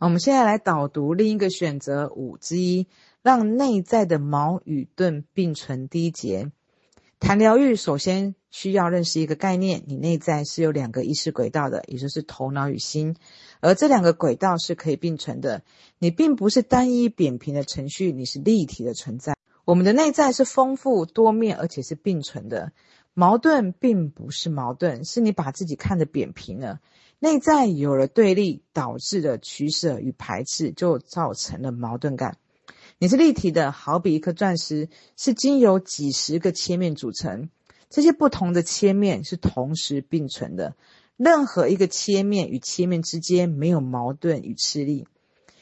我们现在来导读另一个选择五之一，让内在的矛与盾并存。第一节谈疗愈，首先需要认识一个概念：你内在是有两个意识轨道的，也就是头脑与心，而这两个轨道是可以并存的。你并不是单一扁平的程序，你是立体的存在。我们的内在是丰富多面，而且是并存的。矛盾并不是矛盾，是你把自己看得扁平了。内在有了对立，导致的取舍与排斥，就造成了矛盾感。你是立体的，好比一颗钻石，是经由几十个切面组成。这些不同的切面是同时并存的。任何一个切面与切面之间没有矛盾与斥力。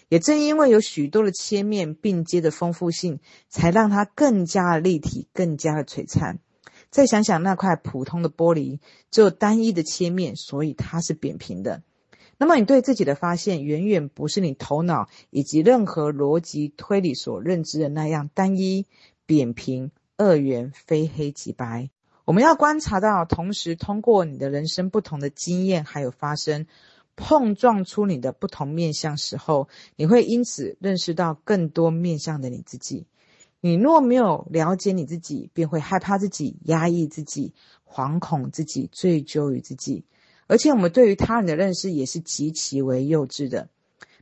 也正因为有许多的切面并接的丰富性，才让它更加立体，更加的璀璨。再想想那块普通的玻璃，只有单一的切面，所以它是扁平的。那么你对自己的发现，远远不是你头脑以及任何逻辑推理所认知的那样单一、扁平、二元、非黑即白。我们要观察到，同时通过你的人生不同的经验还有发生，碰撞出你的不同面向时候，你会因此认识到更多面向的你自己。你若没有了解你自己，便会害怕自己、压抑自己、惶恐自己、追究于自己。而且，我们对于他人的认识也是极其为幼稚的。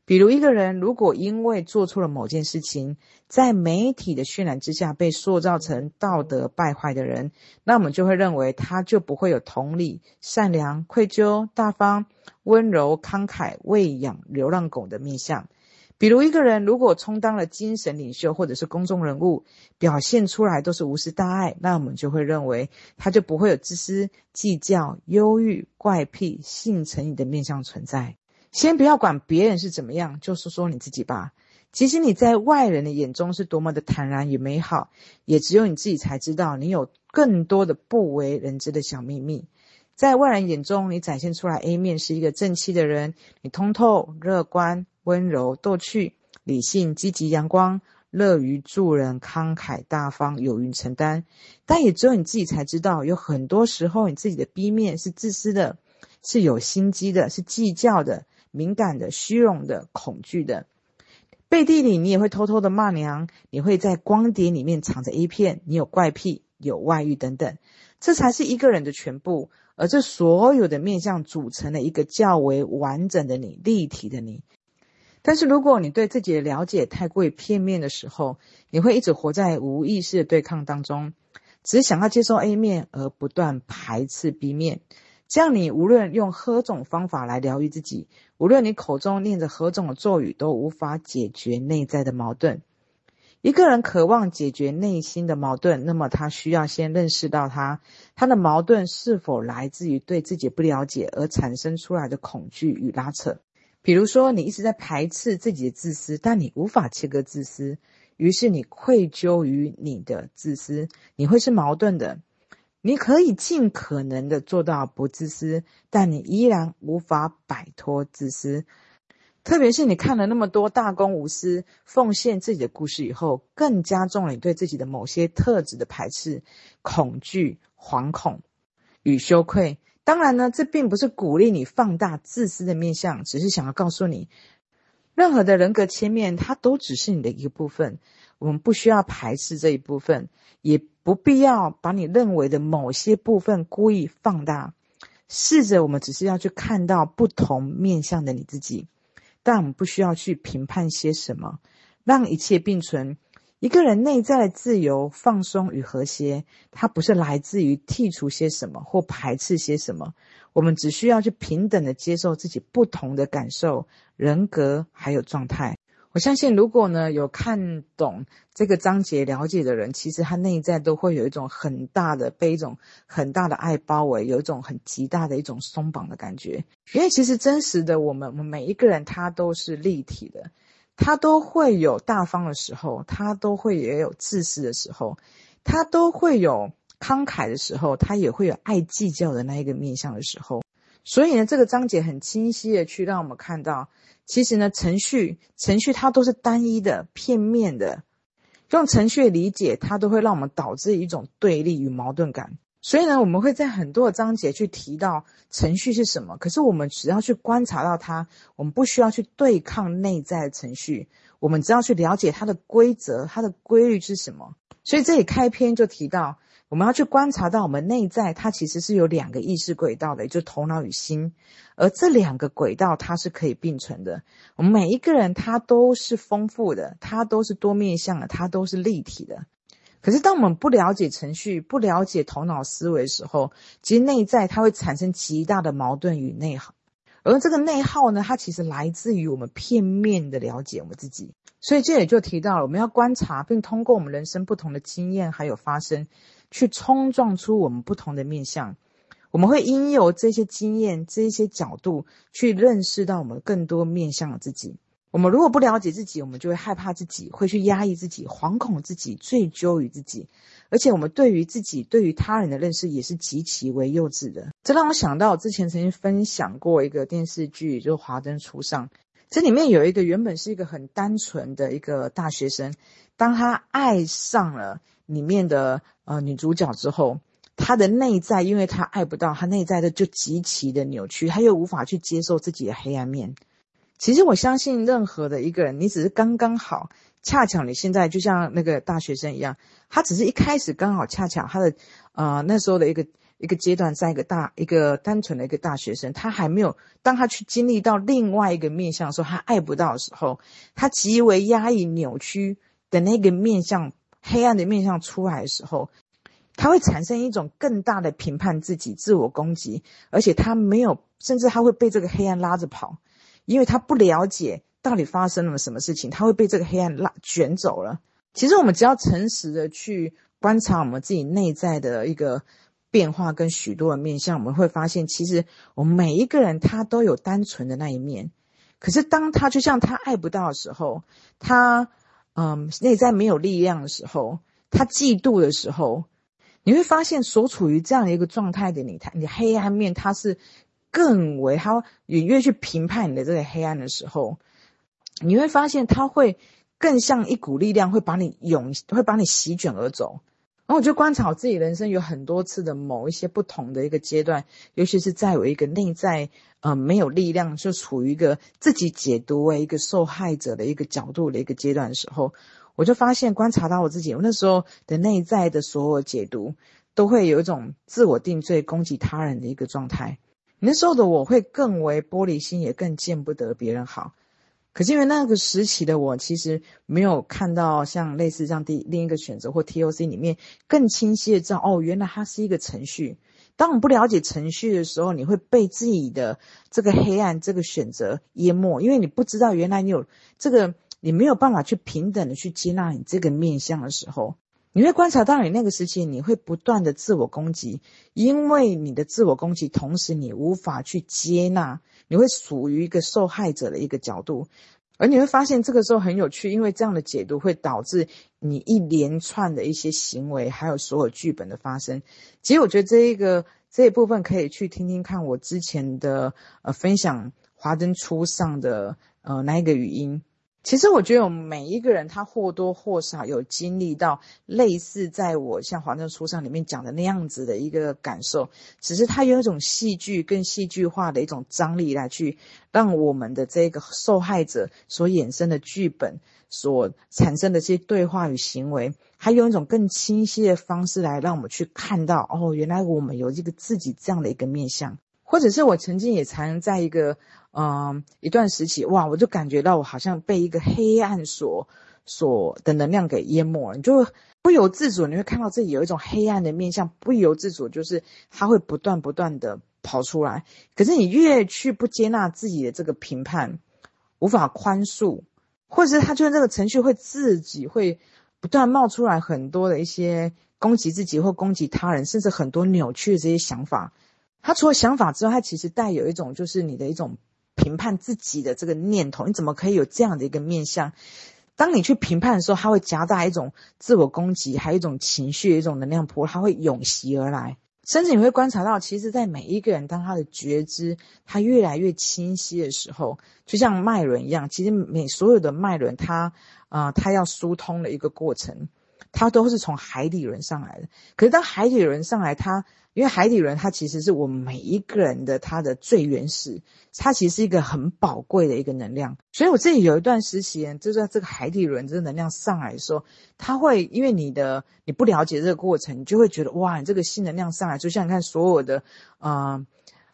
比如，一个人如果因为做错了某件事情，在媒体的渲染之下被塑造成道德败坏的人，那我们就会认为他就不会有同理、善良、愧疚、大方、温柔、慷慨、喂养流浪狗的面相。比如一个人如果充当了精神领袖或者是公众人物，表现出来都是无私大爱，那我们就会认为他就不会有自私、计较、忧郁、怪癖、性成瘾的面向存在。先不要管别人是怎么样，就说说你自己吧。其实你在外人的眼中是多么的坦然与美好，也只有你自己才知道，你有更多的不为人知的小秘密。在外人眼中，你展现出来 A 面是一个正气的人，你通透、乐观。温柔、逗趣、理性、积极、阳光、乐于助人、慷慨大方、勇于承担，但也只有你自己才知道，有很多时候你自己的 B 面是自私的，是有心机的，是计较的、敏感的、虚荣的、恐惧的。背地里你也会偷偷的骂娘，你会在光碟里面藏着 A 片，你有怪癖、有外遇等等，这才是一个人的全部，而这所有的面相组成了一个较为完整的你、立体的你。但是，如果你对自己的了解太过于片面的时候，你会一直活在无意识的对抗当中，只想要接受 A 面而不断排斥 B 面。这样，你无论用何种方法来疗愈自己，无论你口中念着何种的咒语，都无法解决内在的矛盾。一个人渴望解决内心的矛盾，那么他需要先认识到他，他的矛盾是否来自于对自己不了解而产生出来的恐惧与拉扯。比如说，你一直在排斥自己的自私，但你无法切割自私，于是你愧疚于你的自私，你会是矛盾的。你可以尽可能的做到不自私，但你依然无法摆脱自私。特别是你看了那么多大公无私、奉献自己的故事以后，更加重了你对自己的某些特质的排斥、恐惧、惶恐与羞愧。当然呢，这并不是鼓励你放大自私的面向，只是想要告诉你，任何的人格切面，它都只是你的一个部分。我们不需要排斥这一部分，也不必要把你认为的某些部分故意放大。试着，我们只是要去看到不同面向的你自己，但我们不需要去评判些什么，让一切并存。一个人内在的自由、放松与和谐，它不是来自于剔除些什么或排斥些什么。我们只需要去平等的接受自己不同的感受、人格还有状态。我相信，如果呢有看懂这个章节、了解的人，其实他内在都会有一种很大的被一种很大的爱包围，有一种很极大的一种松绑的感觉。因为其实真实的我们，我们每一个人他都是立体的。他都会有大方的时候，他都会也有自私的时候，他都会有慷慨的时候，他也会有爱计较的那一个面向的时候。所以呢，这个章节很清晰的去让我们看到，其实呢，程序程序它都是单一的、片面的，用程序理解它都会让我们导致一种对立与矛盾感。所以呢，我们会在很多的章节去提到程序是什么。可是我们只要去观察到它，我们不需要去对抗内在的程序，我们只要去了解它的规则、它的规律是什么。所以这里开篇就提到，我们要去观察到我们内在，它其实是有两个意识轨道的，也就是头脑与心。而这两个轨道它是可以并存的。我们每一个人他都是丰富的，他都是多面向的，他都是立体的。可是，当我们不了解程序、不了解头脑思维的时候，其实内在它会产生极大的矛盾与内耗。而这个内耗呢，它其实来自于我们片面的了解我们自己。所以这也就提到了，我们要观察，并通过我们人生不同的经验还有发生，去冲撞出我们不同的面向。我们会因有这些经验、这些角度，去认识到我们更多面向的自己。我们如果不了解自己，我们就会害怕自己，会去压抑自己，惶恐自己，追究于自己。而且，我们对于自己、对于他人的认识也是极其为幼稚的。这让我想到，之前曾经分享过一个电视剧，就是《华灯初上》。这里面有一个原本是一个很单纯的一个大学生，当他爱上了里面的呃女主角之后，她的内在，因为她爱不到，她内在的就极其的扭曲，她又无法去接受自己的黑暗面。其实我相信，任何的一个人，你只是刚刚好，恰巧你现在就像那个大学生一样，他只是一开始刚好恰巧他的，呃，那时候的一个一个阶段，在一个大一个单纯的一个大学生，他还没有，当他去经历到另外一个面向的时候，他爱不到的时候，他极为压抑、扭曲的那个面向，黑暗的面向出来的时候，他会产生一种更大的评判自己、自我攻击，而且他没有，甚至他会被这个黑暗拉着跑。因为他不了解到底发生了什么事情，他会被这个黑暗拉卷走了。其实我们只要诚实的去观察我们自己内在的一个变化跟许多的面向，我们会发现，其实我们每一个人他都有单纯的那一面。可是当他就像他爱不到的时候，他嗯内在没有力量的时候，他嫉妒的时候，你会发现所处于这样一个状态的你，他你黑暗面他是。更为他越越去评判你的这个黑暗的时候，你会发现他会更像一股力量，会把你涌，会把你席卷而走。然后我就观察我自己人生有很多次的某一些不同的一个阶段，尤其是在我一个内在呃没有力量，就处于一个自己解读为一个受害者的一个角度的一个阶段的时候，我就发现观察到我自己，我那时候的内在的所有解读，都会有一种自我定罪、攻击他人的一个状态。那时候的我会更为玻璃心，也更见不得别人好。可是因为那个时期的我，其实没有看到像类似这样第另一个选择或 TOC 里面更清晰的知道，哦，原来它是一个程序。当我们不了解程序的时候，你会被自己的这个黑暗这个选择淹没，因为你不知道原来你有这个，你没有办法去平等的去接纳你这个面向的时候。你会观察到，你那个时期，你会不断的自我攻击，因为你的自我攻击，同时你无法去接纳，你会属于一个受害者的一个角度，而你会发现这个时候很有趣，因为这样的解读会导致你一连串的一些行为，还有所有剧本的发生。其实我觉得这一个这一部分可以去听听看我之前的呃分享华灯初上的呃那一个语音。其实我觉得我们每一个人，他或多或少有经历到类似在我像《华灯初上》里面讲的那样子的一个感受，只是他有一种戏剧更戏剧化的一种张力来去让我们的这个受害者所衍生的剧本所产生的这些对话与行为，还有一种更清晰的方式来让我们去看到，哦，原来我们有一个自己这样的一个面向。或者是我曾经也曾在一个，嗯、一段时期，哇，我就感觉到我好像被一个黑暗所所的能量给淹没了，你就不由自主，你会看到自己有一种黑暗的面向，不由自主就是它会不断不断的跑出来。可是你越去不接纳自己的这个评判，无法宽恕，或者是他就是这个程序会自己会不断冒出来很多的一些攻击自己或攻击他人，甚至很多扭曲的这些想法。他除了想法之外，他其实带有一种就是你的一种评判自己的这个念头。你怎么可以有这样的一个面向？当你去评判的时候，他会夹杂一种自我攻击，还有一种情绪、一种能量波，他会涌袭而来。甚至你会观察到，其实，在每一个人当他的觉知他越来越清晰的时候，就像脉轮一样，其实每所有的脉轮，它啊，它要疏通的一个过程。它都是从海底轮上来的。可是当海底轮上来，它因为海底轮它其实是我们每一个人的它的最原始，它其实是一个很宝贵的一个能量。所以我自己有一段时期，就是在这个海底轮这个能量上来的时候，它会因为你的你不了解这个过程，你就会觉得哇，你这个新能量上来，就像你看所有的呃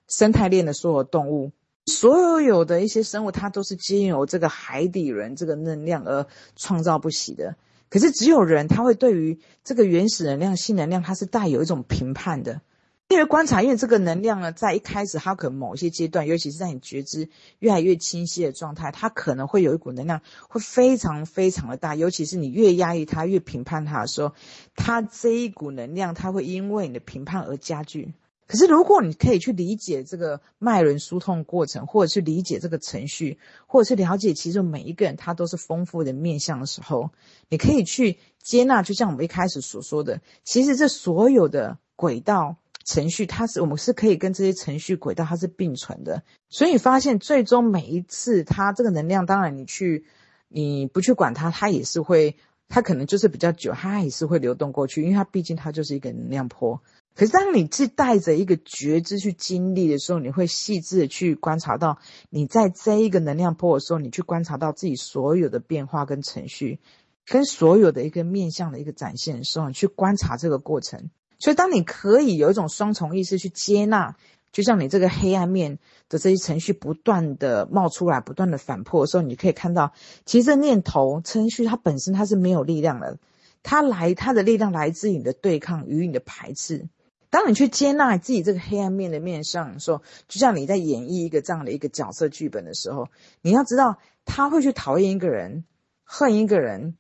生态链的所有动物。所有有的一些生物，它都是经由这个海底轮这个能量而创造不息的。可是只有人，他会对于这个原始能量、新能量，它是带有一种评判的。因为观察，因为这个能量呢，在一开始，它可能某些阶段，尤其是在你觉知越来越清晰的状态，它可能会有一股能量，会非常非常的大。尤其是你越压抑它、越评判它的时候，它这一股能量，它会因为你的评判而加剧。可是，如果你可以去理解这个脉轮疏通过程，或者去理解这个程序，或者是了解其实每一个人他都是丰富的面向的时候，你可以去接纳。就像我们一开始所说的，其实这所有的轨道程序，它是我们是可以跟这些程序轨道它是并存的。所以你发现，最终每一次它这个能量，当然你去你不去管它，它也是会，它可能就是比较久，它也是会流动过去，因为它毕竟它就是一个能量波。可是，当你是带着一个觉知去经历的时候，你会细致的去观察到，你在这一个能量波的时候，你去观察到自己所有的变化跟程序，跟所有的一个面向的一个展现的时候，你去观察这个过程。所以，当你可以有一种双重意识去接纳，就像你这个黑暗面的这些程序不断的冒出来，不断的反破的时候，你可以看到，其实这念头程序它本身它是没有力量的，它来它的力量来自于你的对抗与你的排斥。当你去接纳自己这个黑暗面的面向的时候，就像你在演绎一个这样的一个角色剧本的时候，你要知道他会去讨厌一个人、恨一个人、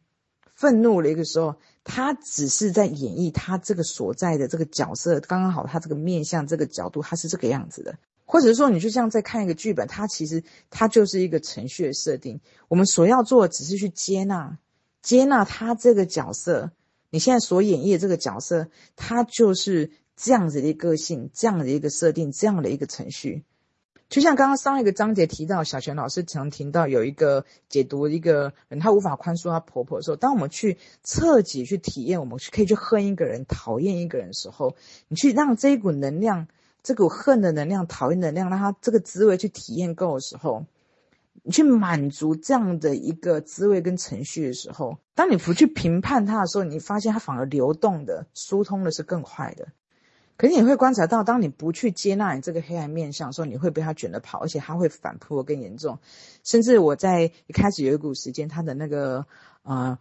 愤怒的一个时候，他只是在演绎他这个所在的这个角色，刚刚好他这个面向这个角度他是这个样子的，或者是说你就像在看一个剧本，它其实它就是一个程序的设定，我们所要做的只是去接纳，接纳他这个角色，你现在所演绎的这个角色，他就是。这样子的一个性，这样的一个设定，这样的一个程序，就像刚刚上一个章节提到，小泉老师曾听到有一个解读一个人，他无法宽恕他婆婆的时候，当我们去彻底去体验，我们去可以去恨一个人、讨厌一个人的时候，你去让这一股能量、这股恨的能量、讨厌能量，让他这个滋味去体验够的时候，你去满足这样的一个滋味跟程序的时候，当你不去评判它的时候，你发现它反而流动的、疏通的是更快的。可是你会观察到，当你不去接纳你这个黑暗面相的时候，你会被它卷着跑，而且它会反扑更严重。甚至我在一开始有一股时间，它的那个呃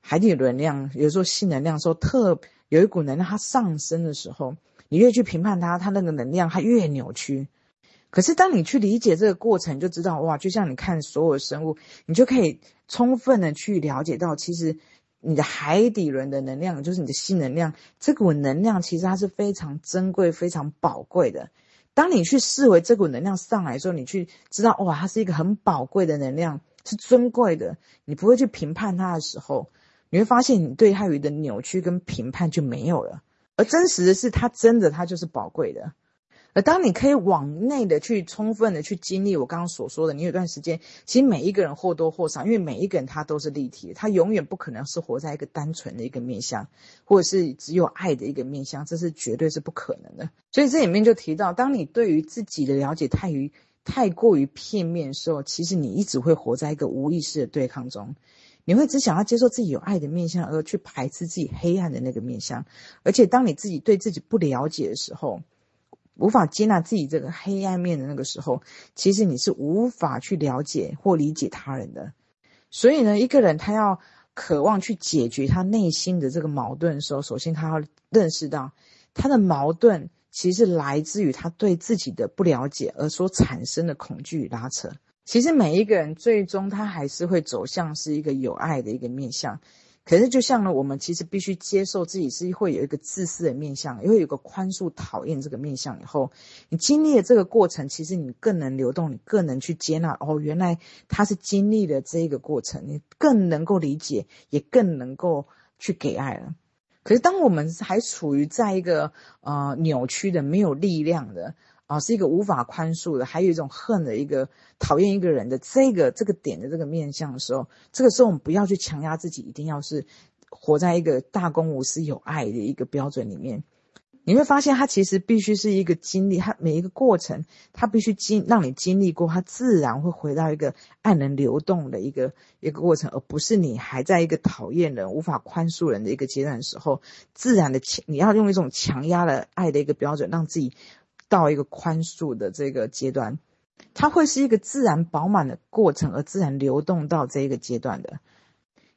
海底轮量，有时候性能量说特有一股能量它上升的时候，你越去评判它，它那个能量它越扭曲。可是当你去理解这个过程，你就知道哇，就像你看所有生物，你就可以充分的去了解到，其实。你的海底轮的能量，就是你的新能量，这股能量其实它是非常珍贵、非常宝贵的。当你去视为这股能量上来的时候，你去知道，哇，它是一个很宝贵的能量，是尊贵的。你不会去评判它的时候，你会发现你对它有的扭曲跟评判就没有了。而真实的是，它真的，它就是宝贵的。而当你可以往内的去充分的去经历我刚刚所说的，你有段时间，其实每一个人或多或少，因为每一个人他都是立体的，他永远不可能是活在一个单纯的一个面向，或者是只有爱的一个面向，这是绝对是不可能的。所以这里面就提到，当你对于自己的了解太于太过于片面的时候，其实你一直会活在一个无意识的对抗中，你会只想要接受自己有爱的面向，而去排斥自己黑暗的那个面向。而且当你自己对自己不了解的时候，无法接纳自己这个黑暗面的那个时候，其实你是无法去了解或理解他人的。所以呢，一个人他要渴望去解决他内心的这个矛盾的时候，首先他要认识到，他的矛盾其实来自于他对自己的不了解而所产生的恐惧与拉扯。其实每一个人最终他还是会走向是一个有爱的一个面向。可是，就像呢，我们其实必须接受自己是会有一个自私的面相，也会有个宽恕、讨厌这个面相。以后，你经历了这个过程，其实你更能流动，你更能去接纳。哦，原来他是经历了这一个过程，你更能够理解，也更能够去给爱了。可是，当我们还处于在一个呃扭曲的、没有力量的。啊，是一个无法宽恕的，还有一种恨的一个讨厌一个人的这个这个点的这个面向的时候，这个时候我们不要去强压自己，一定要是活在一个大公无私、有爱的一个标准里面。你会发现，它其实必须是一个经历，它每一个过程，它必须经让你经历过，它自然会回到一个爱能流动的一个一个过程，而不是你还在一个讨厌人、无法宽恕人的一个阶段的时候，自然的强，你要用一种强压的爱的一个标准，让自己到一个宽恕的这个阶段，它会是一个自然饱满的过程，而自然流动到这一个阶段的。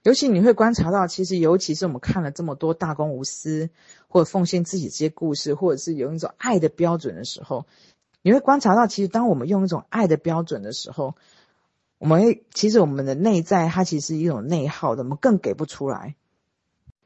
尤其你会观察到，其实尤其是我们看了这么多大公无私或者奉献自己这些故事，或者是有一种爱的标准的时候，你会观察到，其实当我们用一种爱的标准的时候，我们会其实我们的内在它其实是一种内耗的，我们更给不出来。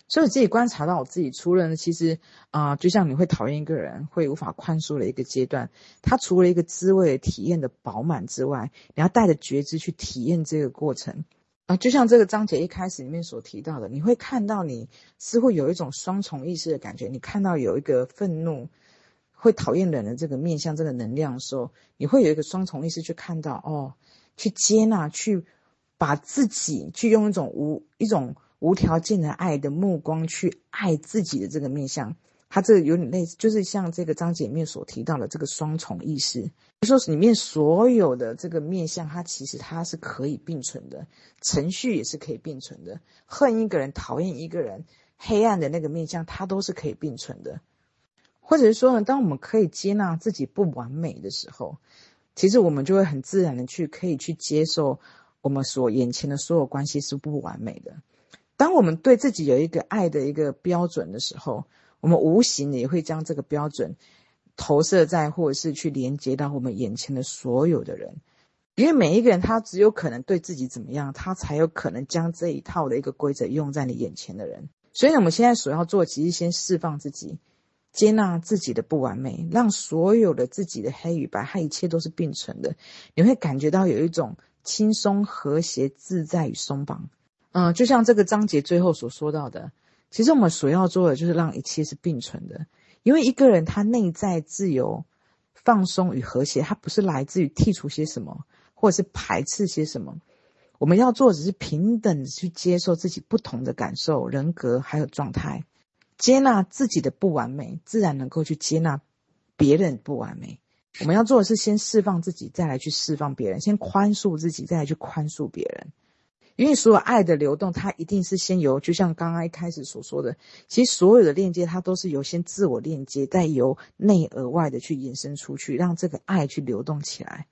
所以我自己观察到我自己，除了其实啊、就像你会讨厌一个人，会无法宽恕的一个阶段，它除了一个滋味体验的饱满之外，你要带着觉知去体验这个过程。啊，就像这个章节一开始里面所提到的，你会看到你似乎有一种双重意识的感觉。你看到有一个愤怒、会讨厌人的这个面向、这个能量的时候，你会有一个双重意识去看到哦，去接纳，去把自己去用一种无一种无条件的爱的目光去爱自己的这个面相。它这个有点类似，就是像这个章节里面所提到的这个双重意识，就说里面所有的这个面相，它其实它是可以并存的，程序也是可以并存的。恨一个人、讨厌一个人、黑暗的那个面相，它都是可以并存的。或者是说呢，当我们可以接纳自己不完美的时候，其实我们就会很自然的去可以去接受我们所眼前的所有关系是不完美的。当我们对自己有一个爱的一个标准的时候，我们无形的也会将这个标准投射在，或者是去连接到我们眼前的所有的人，因为每一个人他只有可能对自己怎么样，他才有可能将这一套的一个规则用在你眼前的人。所以呢，我们现在所要做，其实先释放自己，接纳自己的不完美，让所有的自己的黑与白，它一切都是并存的。你会感觉到有一种轻松、和谐、自在与松绑。嗯，就像这个章节最后所说到的。其实我们所要做的就是让一切是并存的，因为一个人他内在自由、放松与和谐，他不是来自于剔除些什么，或者是排斥些什么。我们要做只是平等的去接受自己不同的感受、人格还有状态，接纳自己的不完美，自然能够去接纳别人不完美。我们要做的是先释放自己，再来去释放别人；先宽恕自己，再来去宽恕别人。因为所有爱的流动，它一定是先由，就像刚刚一开始所说的，其实所有的链接，它都是由先自我链接，再由内而外的去延伸出去，让这个爱去流动起来。